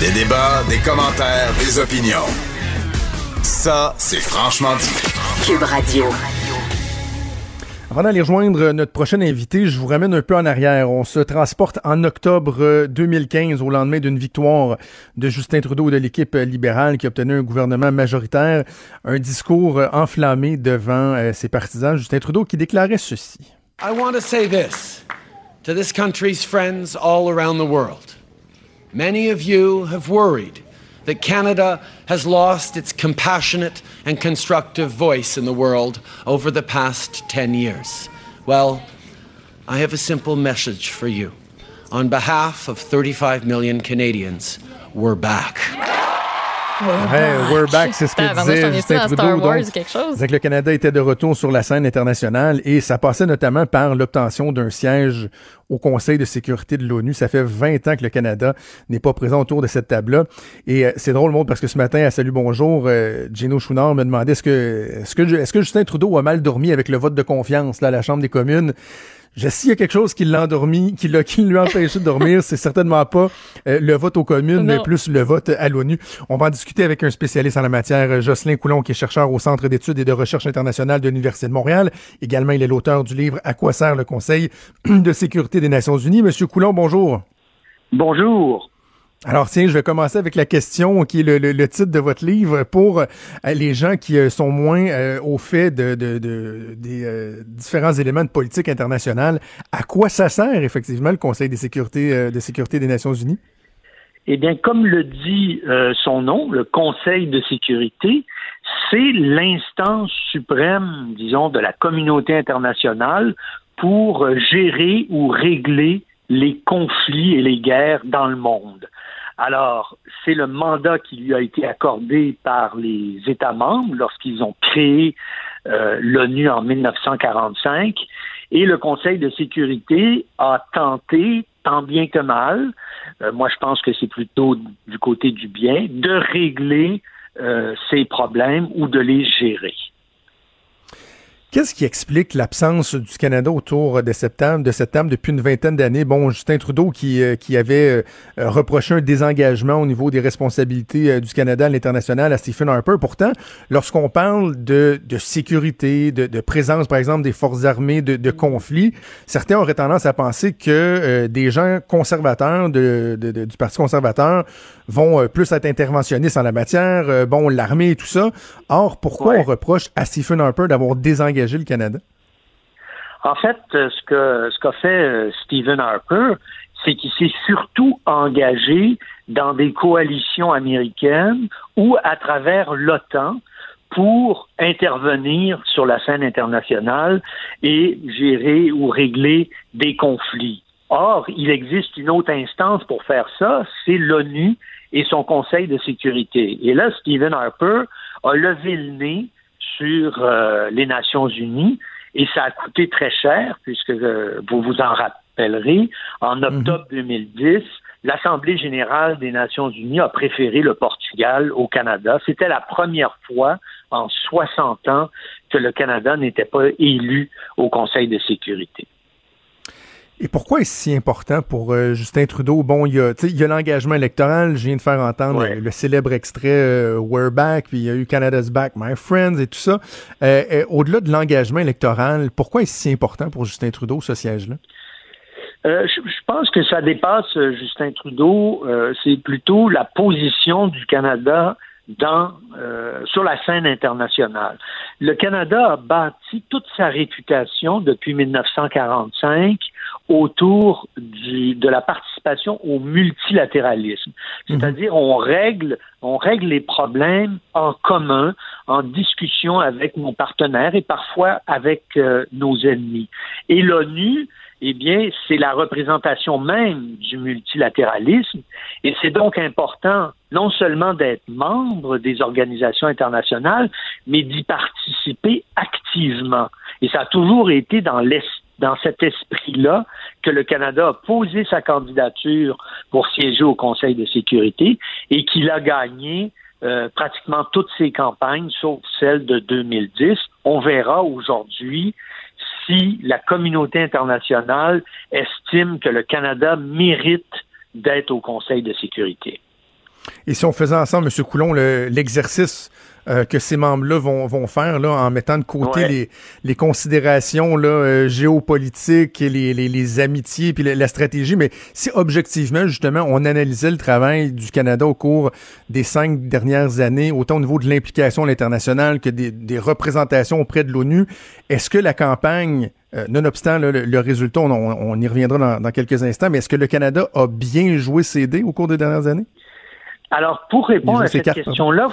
Des débats, des commentaires, des opinions. Ça, c'est franchement dit. Cube Radio. Avant d'aller rejoindre notre prochain invité, je vous ramène un peu en arrière. On se transporte en octobre 2015 au lendemain d'une victoire de Justin Trudeau et de l'équipe libérale qui a obtenu un gouvernement majoritaire. Un discours enflammé devant euh, ses partisans. Justin Trudeau qui déclarait ceci. I want to say this to this country's friends all around the world. Many of you have worried that Canada has lost its compassionate and constructive voice in the world over the past 10 years. Well, I have a simple message for you. On behalf of 35 million Canadians, we're back. Hey, we're back, c'est ce que disait Justin Trudeau. Donc, quelque chose? que le Canada était de retour sur la scène internationale et ça passait notamment par l'obtention d'un siège au Conseil de sécurité de l'ONU. Ça fait 20 ans que le Canada n'est pas présent autour de cette table-là. Et euh, c'est drôle, monde, parce que ce matin, à Salut Bonjour, euh, Gino Chouinard me demandait est-ce que, est-ce que, est-ce que Justin Trudeau a mal dormi avec le vote de confiance là, à la Chambre des communes? Je s'il y a quelque chose qui l'a endormi, qui, l'a, qui lui a empêché de dormir, c'est certainement pas euh, le vote aux communes, mais plus le vote à l'ONU. On va en discuter avec un spécialiste en la matière, Jocelyn Coulon, qui est chercheur au Centre d'études et de recherche internationale de l'Université de Montréal. Également, il est l'auteur du livre À quoi sert le Conseil de sécurité des Nations Unies. Monsieur Coulon, bonjour. Bonjour. Alors tiens, je vais commencer avec la question qui est le, titre de votre livre pour euh, les gens qui euh, sont moins euh, au fait de, des différents éléments de politique internationale. À quoi ça sert effectivement le Conseil de sécurité, de sécurité des Nations Unies? Eh bien, comme le dit son nom, le Conseil de sécurité, c'est l'instance suprême, disons, de la communauté internationale pour gérer ou régler les conflits et les guerres dans le monde. Alors, c'est le mandat qui lui a été accordé par les États membres lorsqu'ils ont créé euh, l'ONU en 1945 et le Conseil de sécurité a tenté, tant bien que mal, euh, moi je pense que c'est plutôt du côté du bien, de régler euh, ces problèmes ou de les gérer. Qu'est-ce qui explique l'absence du Canada autour de septembre, de septembre depuis une vingtaine d'années? Bon, Justin Trudeau qui, euh, qui avait euh, reproché un désengagement au niveau des responsabilités euh, du Canada à l'international à Stephen Harper. Pourtant, lorsqu'on parle de, de sécurité, de, de, présence, par exemple, des forces armées de, de conflits, certains auraient tendance à penser que des gens conservateurs de, du Parti conservateur vont plus être interventionnistes en la matière, bon, l'armée et tout ça. Or, pourquoi on reproche à Stephen Harper d'avoir désengagé le Canada? En fait, euh, ce ce qu'a fait euh, Stephen Harper, c'est qu'il s'est surtout engagé dans des coalitions américaines ou à travers l'OTAN pour intervenir sur la scène internationale et gérer ou régler des conflits. Or, il existe une autre instance pour faire ça, c'est l'ONU et son Conseil de sécurité. Et là, Stephen Harper a levé le nez sur euh, les Nations Unies et ça a coûté très cher puisque euh, vous vous en rappellerez, en mhm. octobre 2010, l'Assemblée générale des Nations Unies a préféré le Portugal au Canada. C'était la première fois en 60 ans que le Canada n'était pas élu au Conseil de sécurité. Et pourquoi est-ce si important pour euh, Justin Trudeau? Bon, il y a, il y a l'engagement électoral. Je viens de faire entendre le, célèbre extrait euh, We're Back, puis il y a eu Canada's Back, My Friends et tout ça. Euh, au-delà de l'engagement électoral, pourquoi est-ce si important pour Justin Trudeau, ce siège-là? Je, je, pense que ça dépasse Justin Trudeau. C'est plutôt la position du Canada dans, euh, sur la scène internationale. Le Canada a bâti toute sa réputation depuis 1945 autour du, de la participation au multilatéralisme. Mhm. C'est-à-dire, on règle, on règle les problèmes en commun, en discussion avec nos partenaires et parfois avec euh, nos ennemis. Et l'ONU, eh bien, c'est la représentation même du multilatéralisme et c'est donc important non seulement d'être membre des organisations internationales, mais d'y participer activement. Et ça a toujours été dans dans cet esprit-là que le Canada a posé sa candidature pour siéger au Conseil de sécurité et qu'il a gagné euh, pratiquement toutes ses campagnes, sauf celle de 2010. On verra aujourd'hui si la communauté internationale estime que le Canada mérite d'être au Conseil de sécurité. Et si on faisait ensemble, M. Coulon, l'exercice euh, que ces membres-là vont, vont, faire là, en mettant de côté les, les, considérations là, euh, géopolitiques, et les, les, les, amitiés, puis la, stratégie, mais si objectivement, justement, on analysait le travail du Canada au cours des cinq dernières années, autant au niveau de l'implication à l'international que des, des, représentations auprès de l'ONU, est-ce que la campagne euh, nonobstant le, résultat, on, on, y reviendra dans, dans quelques instants, mais est-ce que le Canada a bien joué ses dés au cours des dernières années? Alors, pour répondre à cette question-là,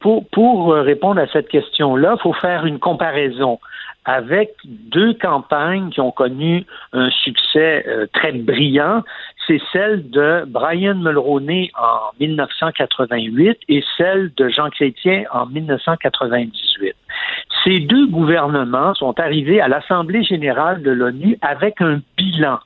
pour, euh, répondre à cette question-là, il faut faire une comparaison avec deux campagnes qui ont connu un succès euh, très brillant. C'est celle de Brian Mulroney en 1988 et celle de Jean Chrétien en 1998. Ces deux gouvernements sont arrivés à l'Assemblée générale de l'ONU avec un bilan,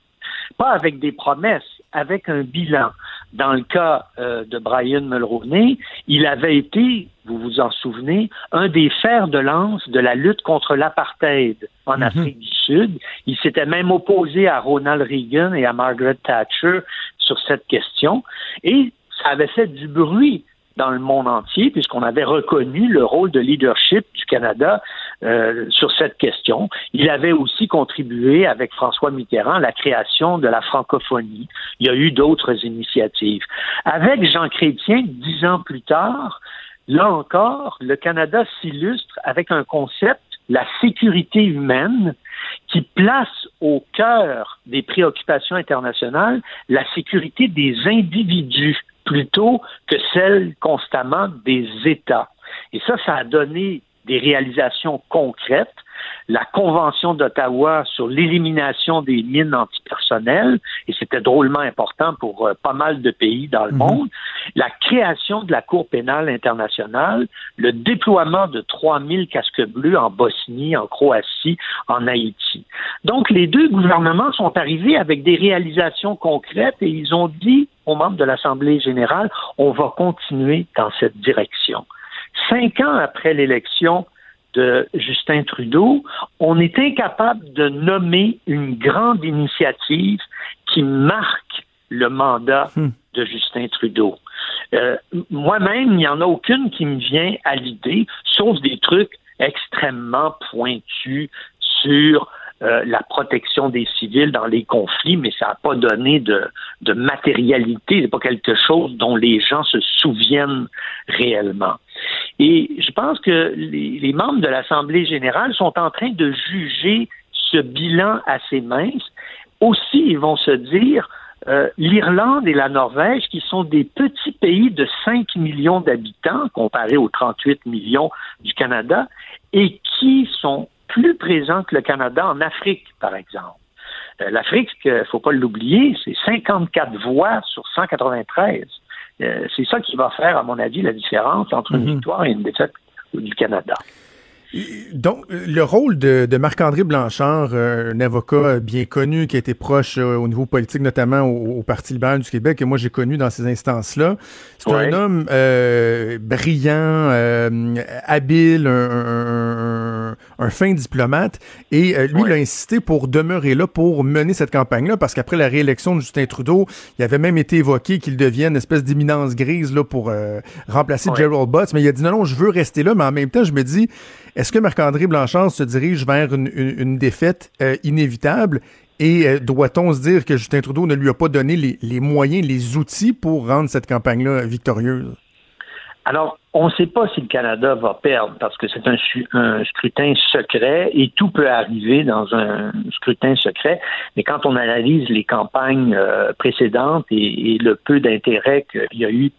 pas avec des promesses, avec un bilan. Dans le cas euh, de Brian Mulroney, il avait été, vous vous en souvenez, un des fers de lance de la lutte contre l'apartheid en mhm. Afrique du Sud. Il s'était même opposé à Ronald Reagan et à Margaret Thatcher sur cette question. Et ça avait fait du bruit dans le monde entier, puisqu'on avait reconnu le rôle de leadership du Canada euh, sur cette question. Il avait aussi contribué avec François Mitterrand à la création de la francophonie. Il y a eu d'autres initiatives. Avec Jean Chrétien, dix ans plus tard, là encore, le Canada s'illustre avec un concept, la sécurité humaine, qui place au cœur des préoccupations internationales la sécurité des individus plutôt que celle constamment des États. Et ça, ça a donné des réalisations concrètes. La Convention d'Ottawa sur l'élimination des mines antipersonnelles, et c'était drôlement important pour euh, pas mal de pays dans le mhm. monde, la création de la Cour pénale internationale, le déploiement de 3000 casques bleus en Bosnie, en Croatie, en Haïti. Donc, les deux gouvernements sont arrivés avec des réalisations concrètes et ils ont dit aux membres de l'Assemblée générale, on va continuer dans cette direction. Cinq ans après l'élection de Justin Trudeau, on est incapable de nommer une grande initiative qui marque le mandat hmm. de Justin Trudeau. Euh, moi-même, il n'y en a aucune qui me vient à l'idée, sauf des trucs extrêmement pointus sur euh, la protection des civils dans les conflits, mais ça n'a pas donné de, de matérialité, c'est pas quelque chose dont les gens se souviennent réellement. Et je pense que les, membres de l'Assemblée générale sont en train de juger ce bilan assez mince. Aussi, ils vont se dire, euh, l'Irlande et la Norvège, qui sont des petits pays de 5 millions d'habitants comparés aux 38 millions du Canada, et qui sont plus présent que le Canada en Afrique, par exemple. Euh, L'Afrique, il faut pas l'oublier, c'est 54 voix sur 193. Euh, c'est ça qui va faire, à mon avis, la différence entre une mhm. victoire et une défaite du Canada. Donc, le rôle de, Marc-André Blanchard, euh, un avocat bien connu qui a été proche au niveau politique, notamment au, Parti libéral du Québec, que moi j'ai connu dans ces instances-là, c'est un homme brillant, habile, un un, fin diplomate. Et euh, lui, il a insisté pour demeurer là, pour mener cette campagne-là, parce qu'après la réélection de Justin Trudeau, il avait même été évoqué qu'il devienne une espèce d'éminence grise là, pour euh, remplacer Gerald Butts. Mais il a dit non, non, je veux rester là. Mais en même temps, je me dis, est-ce que Marc-André Blanchard se dirige vers une, défaite euh, inévitable? Et doit-on se dire que Justin Trudeau ne lui a pas donné les moyens, les outils pour rendre cette campagne-là victorieuse? Alors, on ne sait pas si le Canada va perdre parce que c'est un, scrutin secret et tout peut arriver dans un scrutin secret. Mais quand on analyse les campagnes euh, précédentes et, le peu d'intérêt qu'il y a eu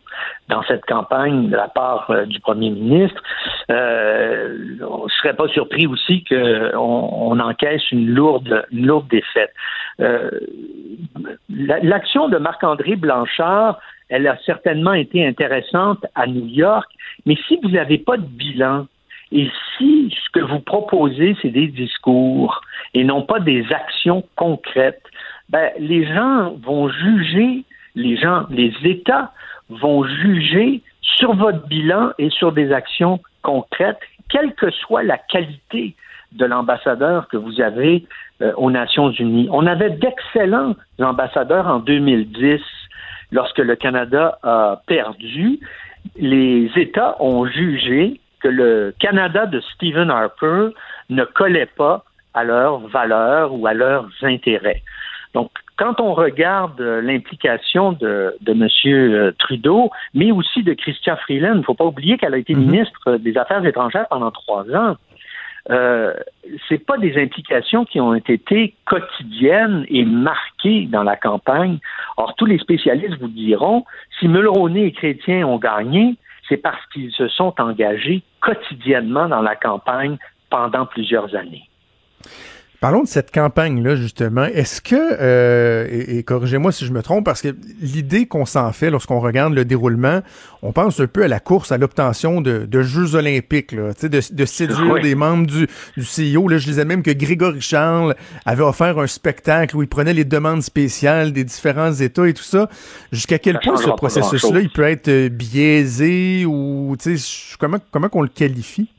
dans cette campagne de la part euh, du premier ministre, euh, on ne serait pas surpris aussi qu'on on encaisse une lourde, une lourde défaite. L'action de Marc-André Blanchard elle a certainement été intéressante à New York, mais si vous n'avez pas de bilan, et si ce que vous proposez, c'est des discours et non pas des actions concrètes, ben, les gens vont juger, les gens, les États vont juger sur votre bilan et sur des actions concrètes, quelle que soit la qualité de l'ambassadeur que vous avez euh, aux Nations Unies. On avait d'excellents ambassadeurs en 2010 lorsque le Canada a perdu, les États ont jugé que le Canada de Stephen Harper ne collait pas à leurs valeurs ou à leurs intérêts. Donc, quand on regarde l'implication de, de M. Euh, Trudeau, mais aussi de Christian Freeland, il ne faut pas oublier qu'elle a été mm-hmm. ministre des Affaires étrangères pendant trois ans euh, c'est pas des implications qui ont été quotidiennes et marquées dans la campagne. Or, tous les spécialistes vous diront, si Mulroney et Chrétien ont gagné, c'est parce qu'ils se sont engagés quotidiennement dans la campagne pendant plusieurs années. Parlons de cette campagne-là, justement. Est-ce que, euh, et, corrigez-moi si je me trompe, parce que l'idée qu'on s'en fait lorsqu'on regarde le déroulement, on pense un peu à la course à l'obtention de, Jeux olympiques, là, de, de séduire des membres du, du CEO. Là, je disais même que Grégory Charles avait offert un spectacle où il prenait les demandes spéciales des différents États et tout ça. Jusqu'à quel point ce processus-là, il peut être euh, biaisé ou comment, comment qu'on le qualifie?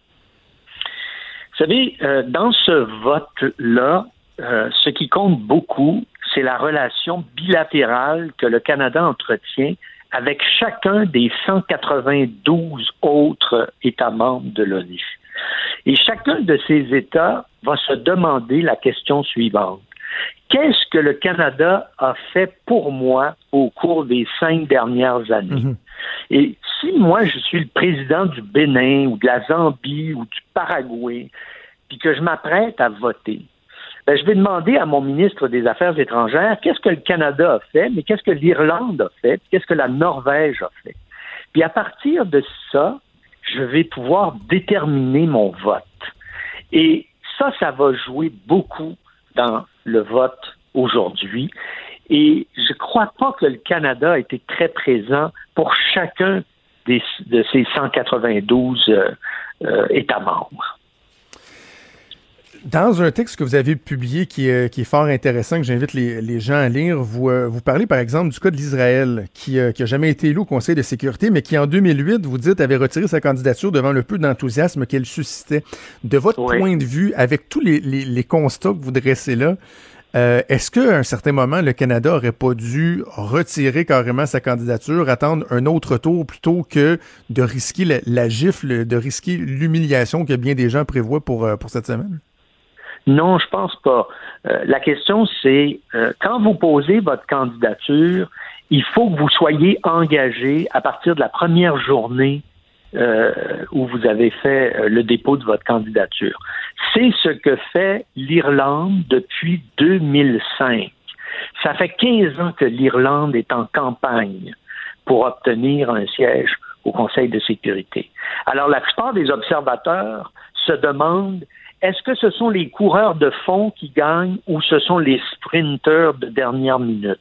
Vous savez, euh, dans ce vote-là, euh, ce qui compte beaucoup, c'est la relation bilatérale que le Canada entretient avec chacun des 192 autres États membres de l'ONU. Et chacun de ces États va se demander la question suivante. Qu'est-ce que le Canada a fait pour moi au cours des cinq dernières années? Mhm. Et si moi, je suis le président du Bénin ou de la Zambie ou du Paraguay, puis que je m'apprête à voter, ben, je vais demander à mon ministre des Affaires étrangères qu'est-ce que le Canada a fait, mais qu'est-ce que l'Irlande a fait, qu'est-ce que la Norvège a fait. Puis à partir de ça, je vais pouvoir déterminer mon vote. Et ça, ça va jouer beaucoup dans le vote aujourd'hui. Et je ne crois pas que le Canada a été très présent pour chacun des, de ces 192 euh, euh, États membres. Dans un texte que vous avez publié qui est, qui est fort intéressant, que j'invite les, les, gens à lire, vous, euh, vous parlez par exemple du cas de l'Israël, qui, n'a qui jamais été élu au Conseil de sécurité, mais qui en 2008, vous dites, avait retiré sa candidature devant le peu d'enthousiasme qu'elle suscitait. De votre point de vue, avec tous les, les, les constats que vous dressez là, euh, est-ce qu'à un certain moment, le Canada aurait pas dû retirer carrément sa candidature, attendre un autre tour plutôt que de risquer la, gifle, de risquer l'humiliation que bien des gens prévoient pour, euh, pour cette semaine? Non, je pense pas. Euh, la question, c'est quand vous posez votre candidature, il faut que vous soyez engagé à partir de la première journée euh, où vous avez fait euh, le dépôt de votre candidature. C'est ce que fait l'Irlande depuis 2005. Ça fait 15 ans que l'Irlande est en campagne pour obtenir un siège au Conseil de sécurité. Alors la plupart des observateurs se demandent est-ce que ce sont les coureurs de fond qui gagnent ou ce sont les sprinteurs de dernière minute?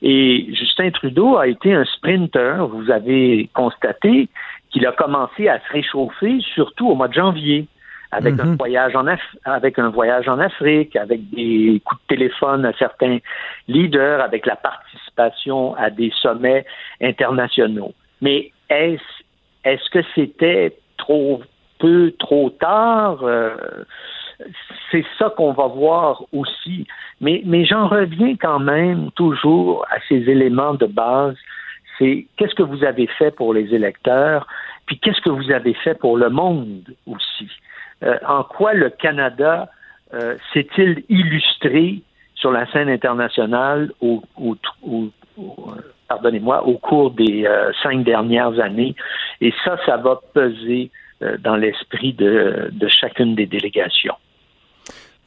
Et Justin Trudeau a été un sprinter, vous avez constaté, qu'il a commencé à se réchauffer, surtout au mois de janvier, avec un mhm. voyage en avec un voyage en Afrique, avec des coups de téléphone à certains leaders, avec la participation à des sommets internationaux. Mais est-ce est-ce que c'était trop peu, trop tard? Euh, c'est ça qu'on va voir aussi. Mais, j'en reviens quand même toujours à ces éléments de base c'est qu'est-ce que vous avez fait pour les électeurs, puis qu'est-ce que vous avez fait pour le monde aussi. Euh, en quoi le Canada euh, s'est-il illustré sur la scène internationale au, cours des cinq dernières années? Et ça, ça va peser dans l'esprit de, de chacune des délégations.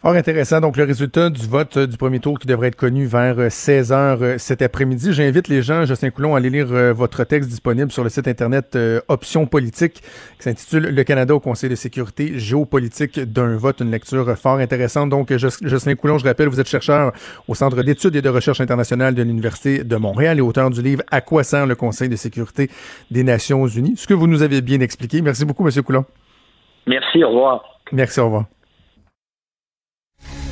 Fort intéressant. Donc, le résultat du vote euh, du premier tour qui devrait être connu vers 16 euh, heures euh, cet après-midi. J'invite les gens, Justin Coulon, à aller lire votre texte disponible sur le site Internet Options politiques qui s'intitule Le Canada au Conseil de sécurité géopolitique d'un vote. Une lecture fort intéressante. Donc, Justin Coulon, je rappelle, vous êtes chercheur au Centre d'études et de recherche internationale de l'Université de Montréal et auteur du livre À quoi sert le Conseil de sécurité des Nations unies? Ce que vous nous avez bien expliqué. Merci beaucoup, M. Coulon. Merci, au revoir. Merci, au revoir.